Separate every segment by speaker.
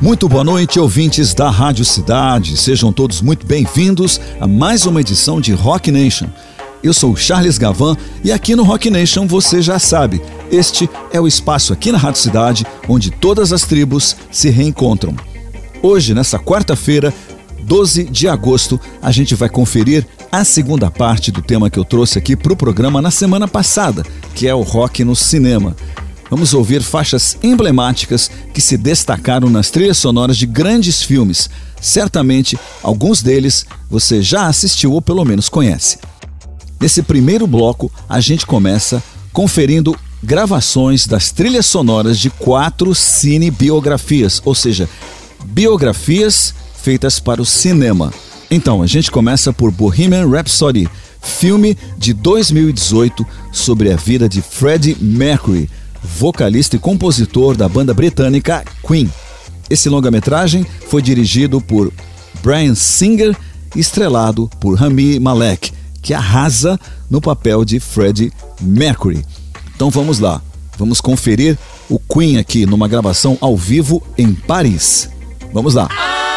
Speaker 1: Muito boa noite, ouvintes da Rádio Cidade. Sejam todos muito bem-vindos a mais uma edição de Rock Nation. Eu sou Charles Gavan e aqui no Rock Nation você já sabe, este é o espaço aqui na Rádio Cidade onde todas as tribos se reencontram. Hoje, nessa quarta-feira, 12 de agosto, a gente vai conferir a segunda parte do tema que eu trouxe aqui para o programa na semana passada, que é o rock no cinema vamos ouvir faixas emblemáticas que se destacaram nas trilhas sonoras de grandes filmes. Certamente, alguns deles você já assistiu ou pelo menos conhece. Nesse primeiro bloco, a gente começa conferindo gravações das trilhas sonoras de quatro cinebiografias, ou seja, biografias feitas para o cinema. Então, a gente começa por Bohemian Rhapsody, filme de 2018 sobre a vida de Freddie Mercury, vocalista e compositor da banda britânica Queen. Esse longa-metragem foi dirigido por Brian Singer e estrelado por Rami Malek, que arrasa no papel de Freddie Mercury. Então vamos lá, vamos conferir o Queen aqui numa gravação ao vivo em Paris. Vamos lá.
Speaker 2: Are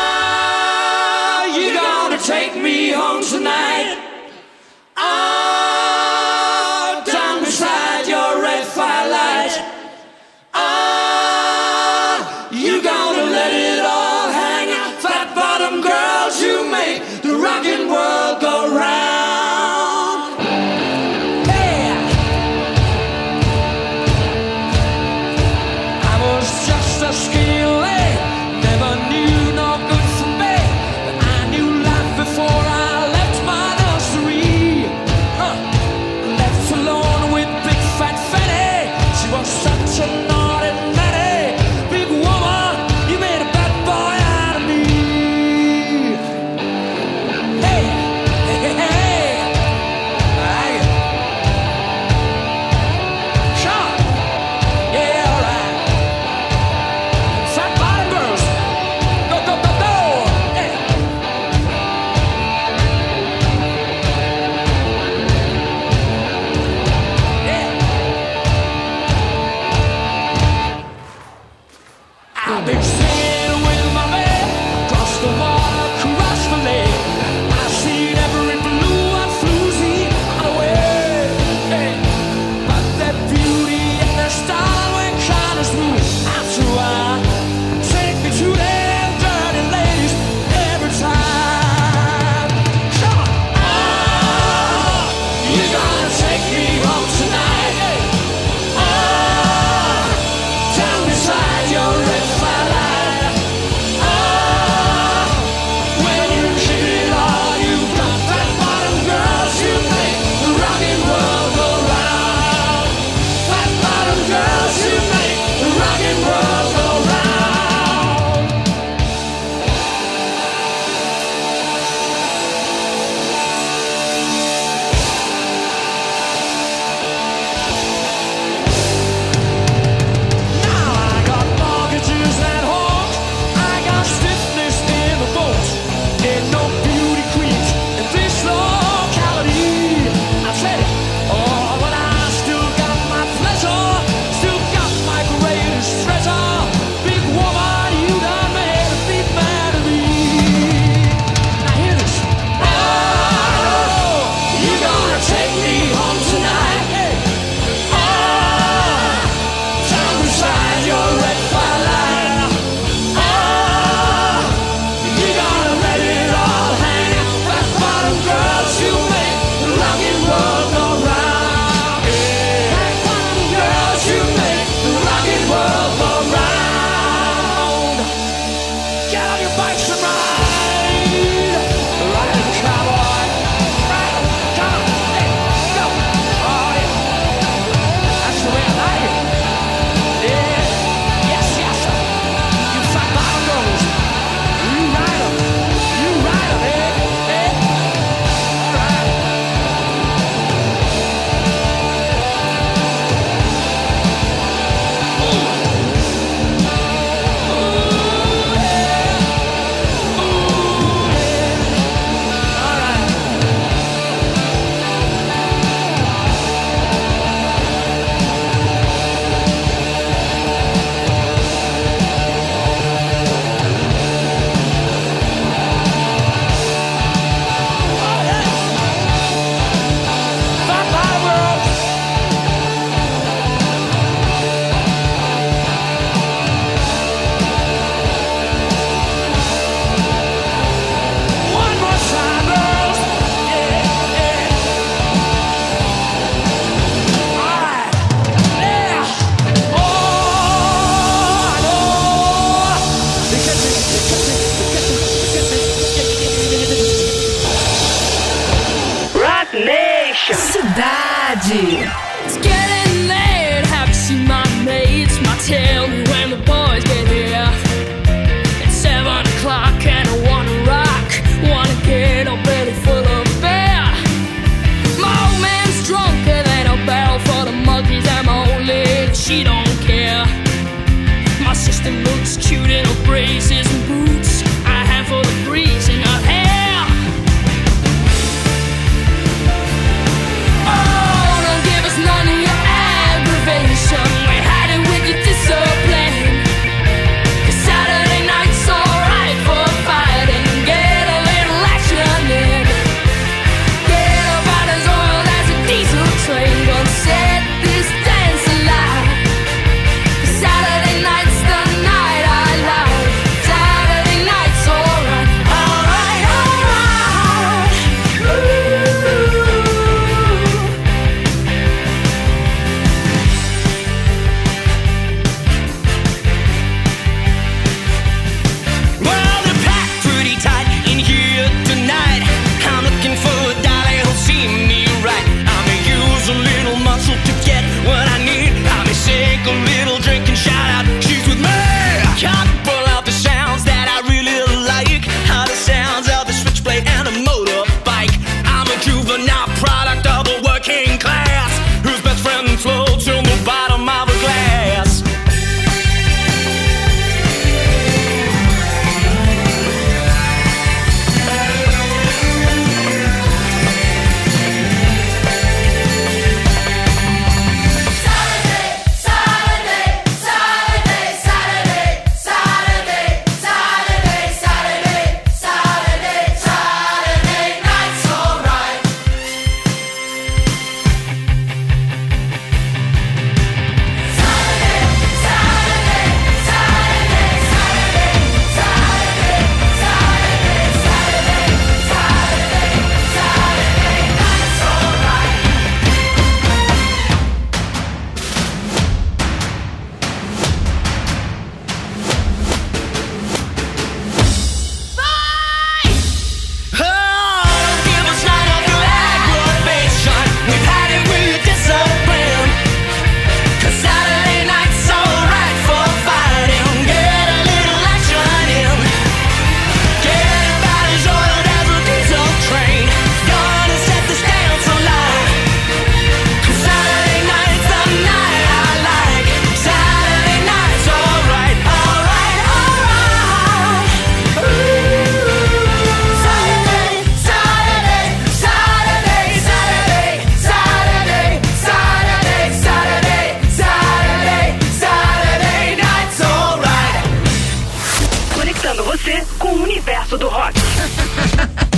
Speaker 3: o universo do rock.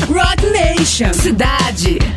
Speaker 4: Rock Nation. Cidade.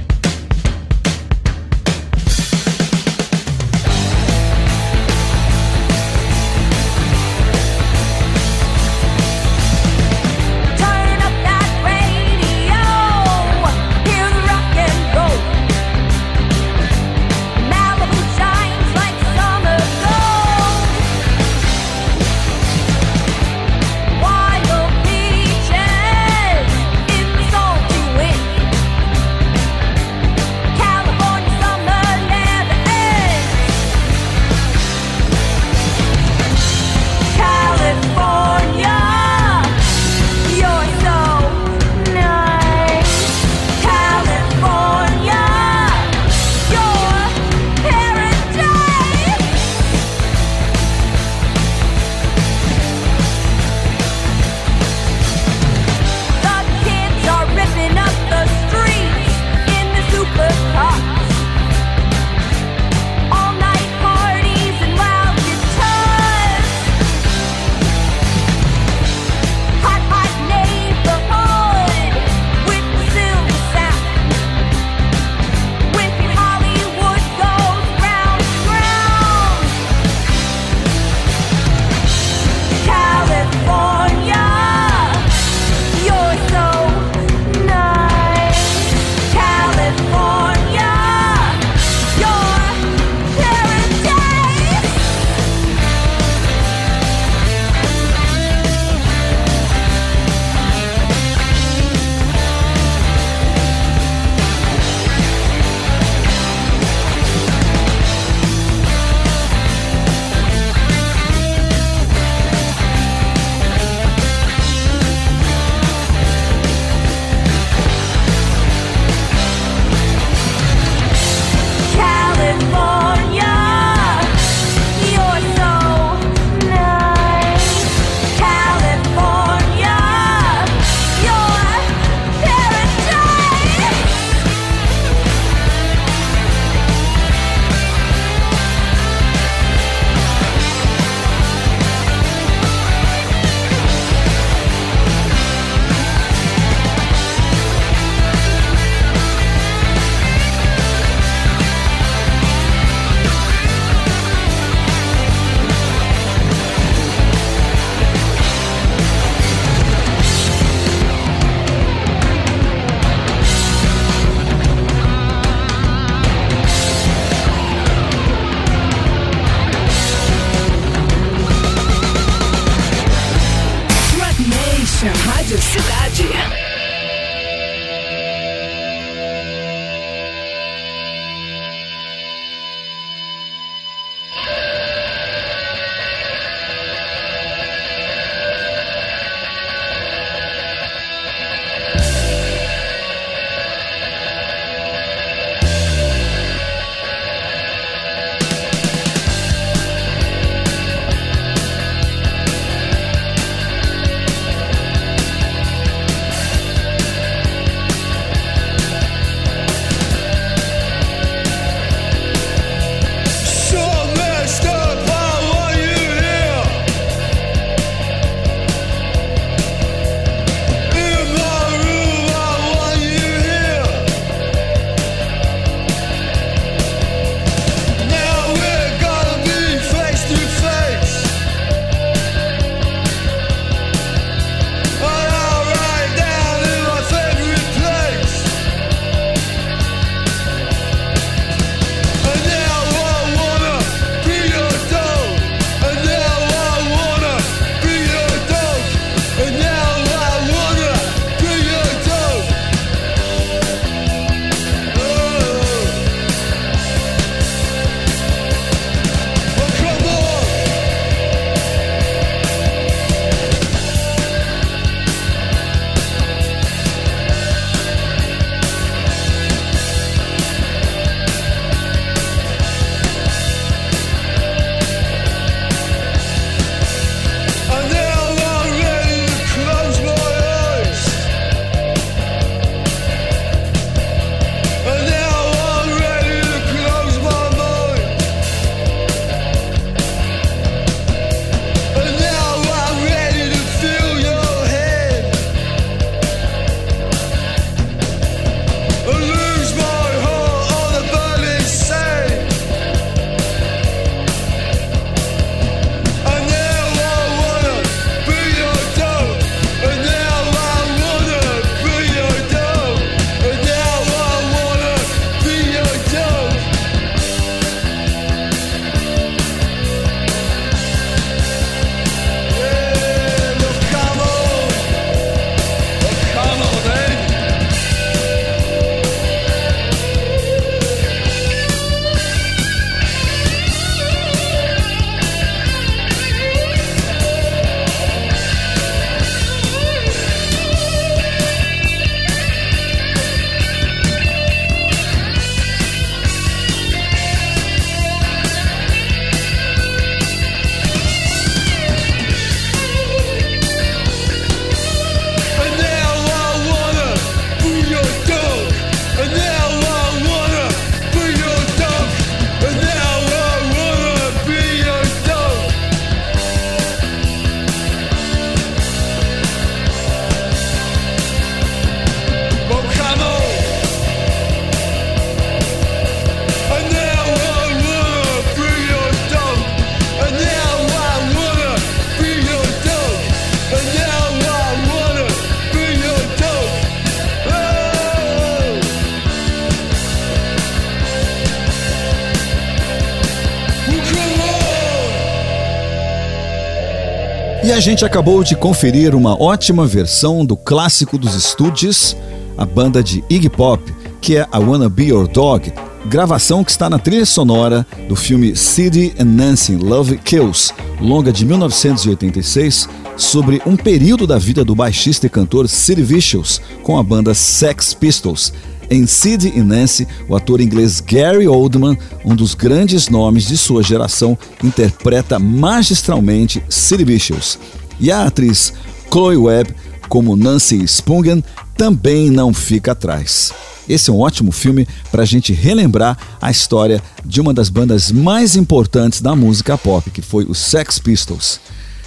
Speaker 1: Gente acabou de conferir uma ótima versão do clássico dos estúdios, a banda de Iggy Pop, que é I Wanna Be Your Dog, gravação que está na trilha sonora do filme Sid and Nancy Love Kills, longa de 1986, sobre um período da vida do baixista e cantor Sid Vicious com a banda Sex Pistols. Em Sid e Nancy, o ator inglês Gary Oldman, um dos grandes nomes de sua geração, interpreta magistralmente Sid Vicious. E a atriz Chloe Webb, como Nancy Spungen, também não fica atrás. Esse é um ótimo filme para a gente relembrar a história de uma das bandas mais importantes da música pop, que foi os Sex Pistols.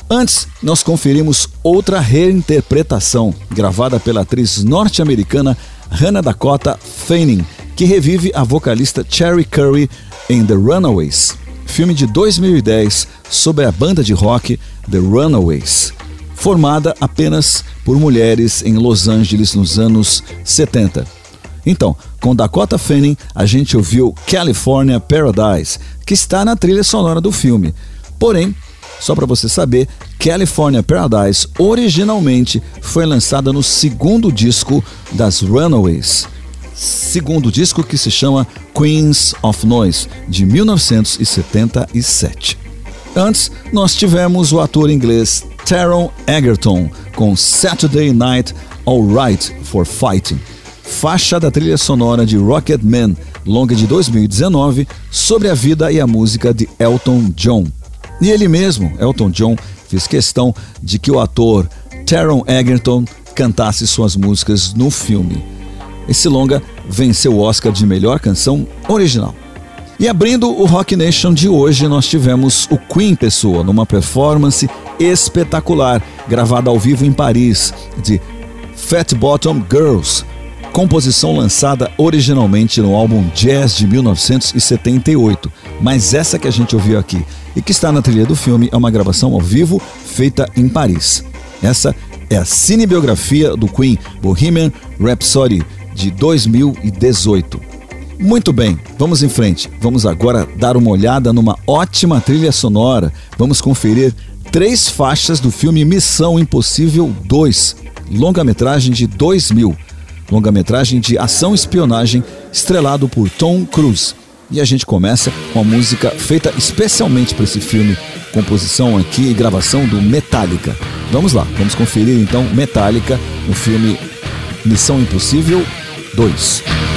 Speaker 1: Antes, nós conferimos outra reinterpretação, gravada pela atriz norte-americana Hannah Dakota Fanning, que revive a vocalista Cherry Curry em The Runaways, filme de 2010 sobre a banda de rock The Runaways, formada apenas por mulheres em Los Angeles nos anos 70. Então, com Dakota Fanning, a gente ouviu California Paradise, que está na trilha sonora do filme. Porém, Só para você saber, California Paradise originalmente foi lançada no segundo disco das Runaways. Segundo disco que se chama Queens of Noise, de 1977. Antes, nós tivemos o ator inglês Taron Egerton com Saturday Night Alright for Fighting, faixa da trilha sonora de Rocket Man, longa de 2019, sobre a vida e a música de Elton John. E ele mesmo, Elton John, fez questão de que o ator Taron Egerton cantasse suas músicas no filme. Esse longa venceu o Oscar de melhor canção original. E abrindo o Rock Nation de hoje, nós tivemos o Queen Pessoa numa performance espetacular, gravada ao vivo em Paris, de Fat Bottom Girls, composição lançada originalmente no álbum Jazz de 1978. Mas essa que a gente ouviu aqui e que está na trilha do filme é uma gravação ao vivo feita em Paris. Essa é a cinebiografia do Queen Bohemian Rhapsody de 2018. Muito bem, vamos em frente. Vamos agora dar uma olhada numa ótima trilha sonora. Vamos conferir três faixas do filme Missão Impossível 2, longa-metragem de 2000, longa-metragem de ação e espionagem estrelado por Tom Cruise. E a gente começa com a música feita especialmente para esse filme, composição aqui e gravação do Metallica. Vamos lá, vamos conferir então Metallica no filme Missão Impossível 2.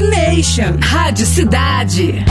Speaker 3: Nation.
Speaker 4: Rádio Cidade.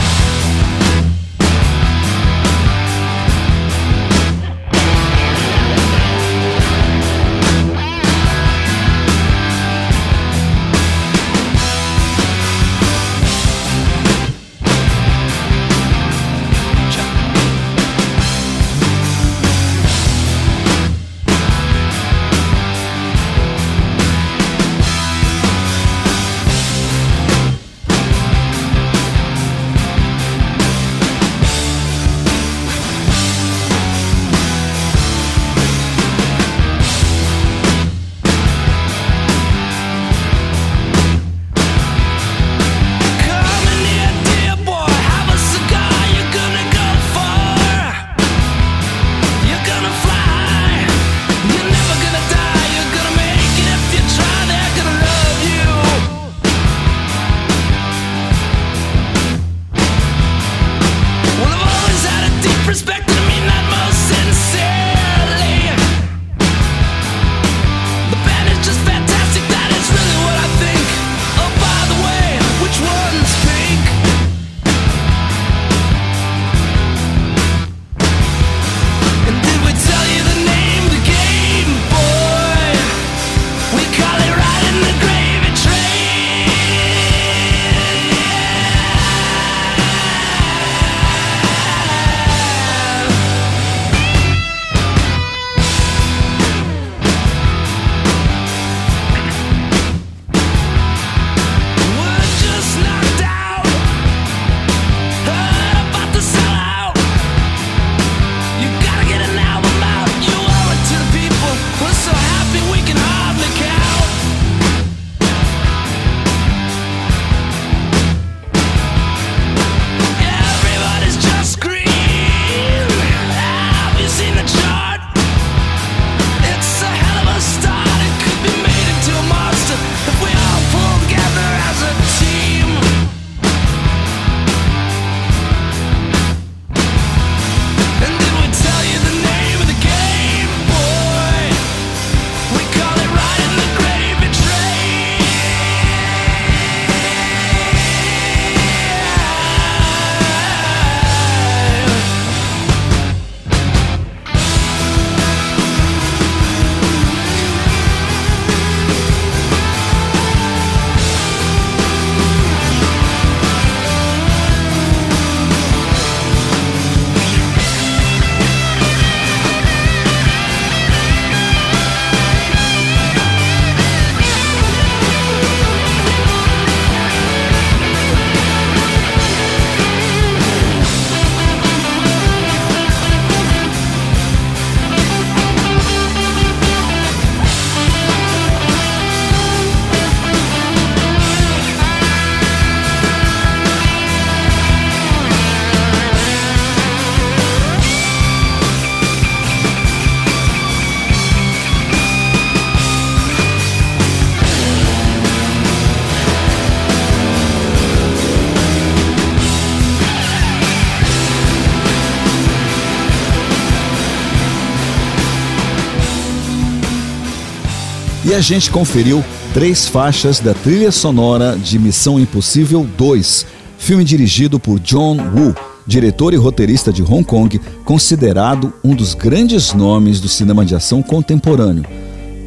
Speaker 1: E a gente conferiu três faixas da trilha sonora de Missão Impossível 2, filme dirigido por John Woo, diretor e roteirista de Hong Kong, considerado um dos grandes nomes do cinema de ação contemporâneo.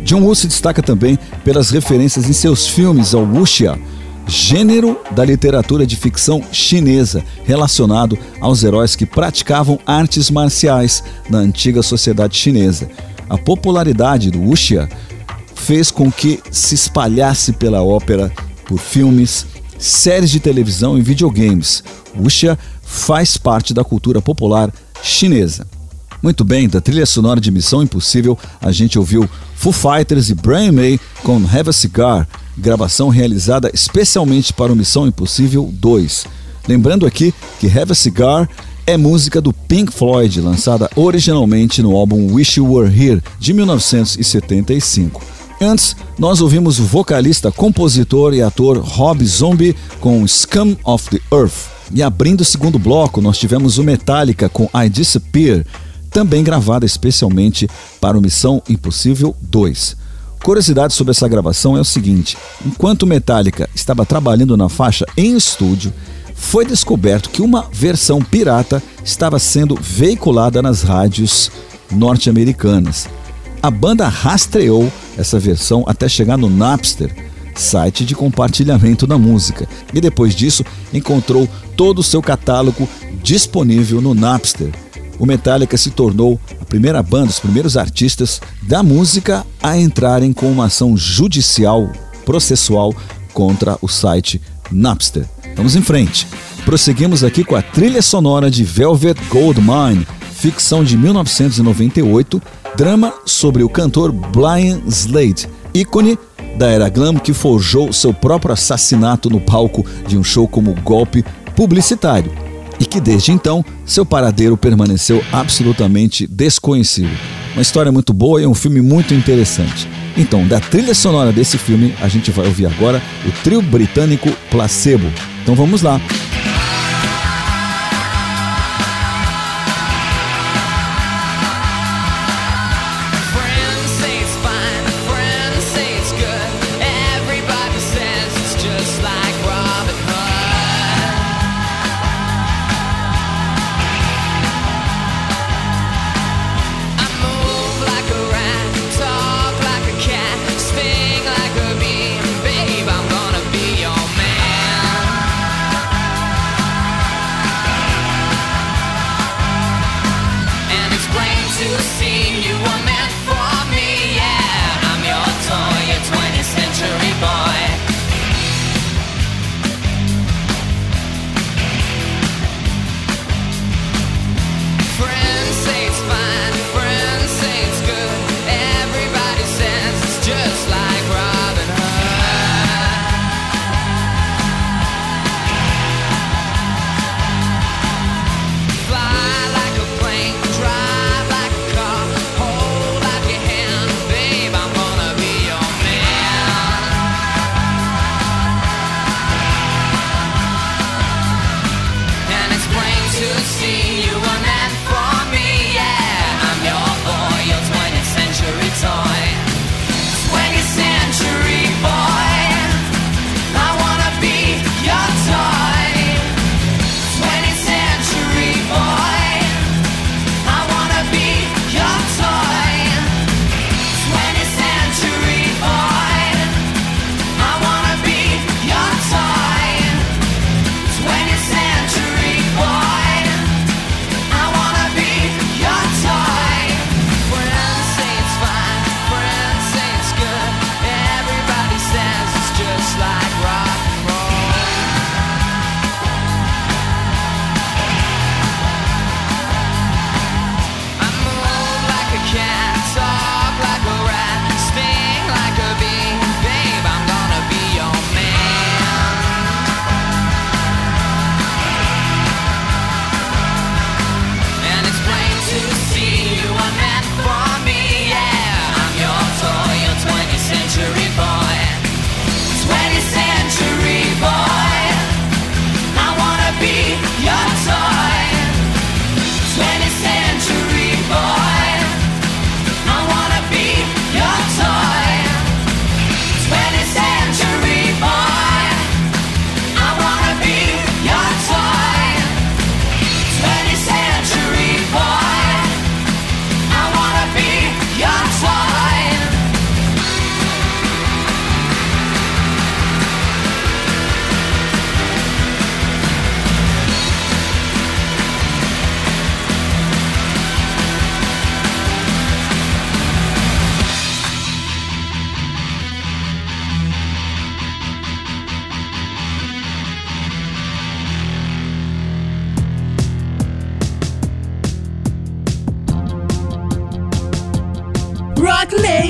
Speaker 1: John Woo se destaca também pelas referências em seus filmes ao wuxia, gênero da literatura de ficção chinesa relacionado aos heróis que praticavam artes marciais na antiga sociedade chinesa. A popularidade do wuxia fez com que se espalhasse pela ópera por filmes, séries de televisão e videogames. Wuxia faz parte da cultura popular chinesa. Muito bem, da trilha sonora de Missão Impossível, a gente ouviu Foo Fighters e Brian May com Have a Cigar, gravação realizada especialmente para o Missão Impossível 2. Lembrando aqui que Have a Cigar é música do Pink Floyd, lançada originalmente no álbum Wish You Were Here, de 1975. Antes, nós ouvimos o vocalista, compositor e ator Rob Zombie com Scum of the Earth. E abrindo o segundo bloco, nós tivemos o Metallica com I Disappear, também gravada especialmente para o Missão Impossível 2. Curiosidade sobre essa gravação é o seguinte: enquanto Metallica estava trabalhando na faixa em estúdio, foi descoberto que uma versão pirata estava sendo veiculada nas rádios norte-americanas. A banda rastreou essa versão até chegar no Napster, site de compartilhamento da música, e depois disso encontrou todo o seu catálogo disponível no Napster. O Metallica se tornou a primeira banda, os primeiros artistas da música a entrarem com uma ação judicial, processual contra o site Napster. Vamos em frente. Prosseguimos aqui com a trilha sonora de Velvet Goldmine, ficção de 1998, drama sobre o cantor Brian Slade, ícone da era glam que forjou seu próprio assassinato no palco de um show como golpe publicitário e que desde então seu paradeiro permaneceu absolutamente desconhecido. Uma história muito boa e um filme muito interessante. Então, da trilha sonora desse filme, a gente vai ouvir agora o trio britânico Placebo. Então vamos lá.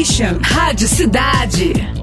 Speaker 5: Nation, Rádio Cidade.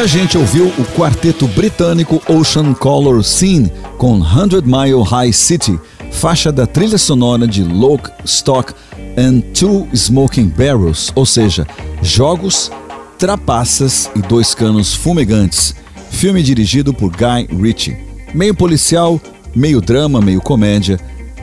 Speaker 6: A
Speaker 1: gente ouviu o quarteto britânico Ocean Color Scene com 100 Mile High City, faixa da trilha sonora de Lock, Stock and Two Smoking Barrels, ou seja, jogos, trapaças e dois canos fumegantes. Filme dirigido por Guy Ritchie. Meio policial, meio drama, meio comédia.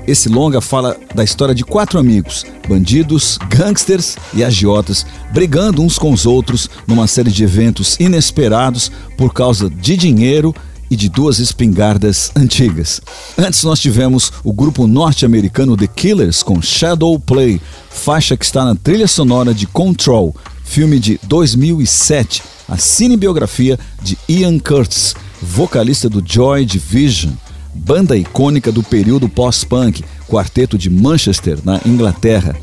Speaker 1: Esse longa fala da história de quatro amigos, bandidos, gangsters e agiotas, brigando uns com os outros numa série de eventos inesperados por causa de dinheiro e de duas espingardas antigas. Antes nós tivemos o grupo norte-americano The Killers com Shadow Play, faixa que está na trilha sonora de Control, filme de 2007, a cinebiografia de Ian Curtis, vocalista do Joy Division banda icônica do período pós-punk, quarteto de Manchester, na Inglaterra.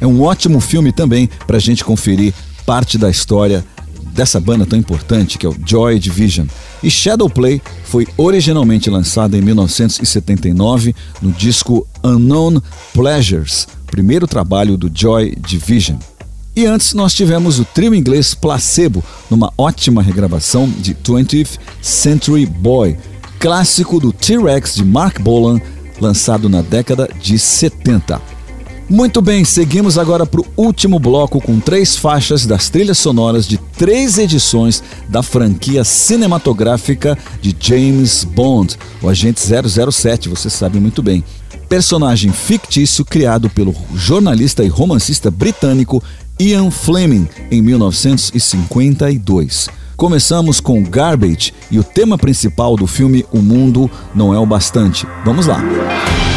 Speaker 1: É um ótimo filme também para a gente conferir parte da história dessa banda tão importante que é o Joy Division. E Shadowplay foi originalmente lançada em 1979 no disco Unknown Pleasures, primeiro trabalho do Joy Division. E antes nós tivemos o trio inglês Placebo, numa ótima regravação de 20th Century Boy, clássico do T-Rex de Mark Bolan, lançado na década de 70. Muito bem, seguimos agora para o último bloco com três faixas das trilhas sonoras de três edições da franquia cinematográfica de James Bond, o Agente 007, você sabe muito bem. Personagem fictício criado pelo jornalista e romancista britânico Ian Fleming em 1952. Começamos com Garbage e o tema principal do filme O Mundo Não É o Bastante. Vamos lá.
Speaker 7: I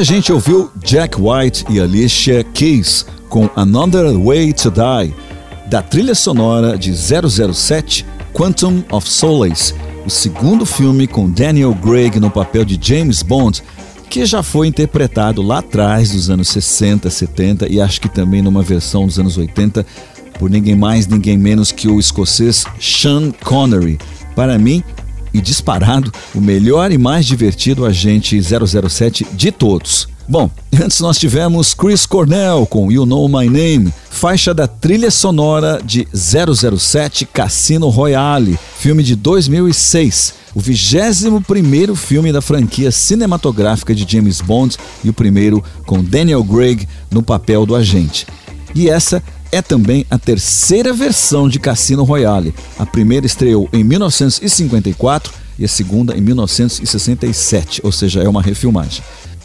Speaker 1: a gente ouviu Jack White e Alicia Keys com Another Way to Die, da trilha sonora de 007 Quantum of Solace, o segundo filme com Daniel Craig no papel de James Bond, que já foi interpretado lá atrás dos anos 60, 70 e acho que também numa versão dos anos 80 por ninguém mais, ninguém menos que o escocês Sean Connery. Para mim, e disparado, o melhor e mais divertido agente 007 de todos. Bom, antes nós tivemos Chris Cornell com You Know My Name, faixa da trilha sonora de 007 Cassino Royale, filme de 2006, o 21º filme da franquia cinematográfica de James Bond e o primeiro com Daniel Craig no papel do agente. E essa é também a terceira versão de Cassino Royale. A primeira estreou em 1954 e a segunda em 1967, ou seja, é uma refilmagem.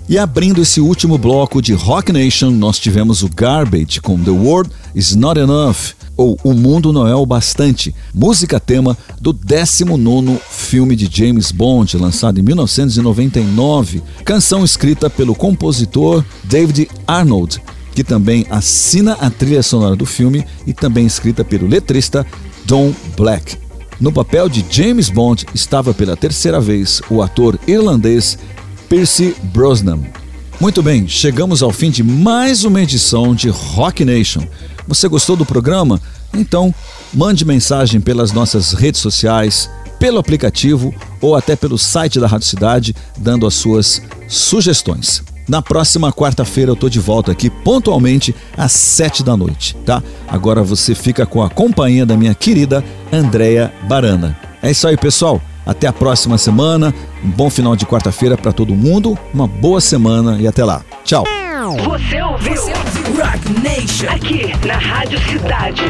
Speaker 1: E abrindo esse último bloco de Rock Nation, nós tivemos o Garbage com The World Is Not Enough, ou O Mundo Não É o Bastante, música tema do 19 filme de James Bond, lançado em 1999, canção escrita pelo compositor David Arnold, que também assina a trilha sonora do filme e também escrita pelo letrista Don Black. No papel de James Bond estava pela terceira vez o ator irlandês Pierce Brosnan. Muito bem, chegamos ao fim de mais uma edição de Rock Nation. Você gostou do programa? Então, mande mensagem pelas nossas redes sociais, pelo aplicativo ou até pelo site da Rádio Cidade, dando as suas sugestões. Na próxima quarta-feira eu tô de volta aqui pontualmente às sete da noite, tá? Agora você fica com a companhia da minha querida Andréia Barana. É isso aí, pessoal. Até a próxima semana. Um bom final de quarta-feira para todo mundo. Uma boa semana e até lá. Tchau.
Speaker 3: Você ouviu?
Speaker 4: Rock Nation.
Speaker 3: Aqui na Rádio Cidade.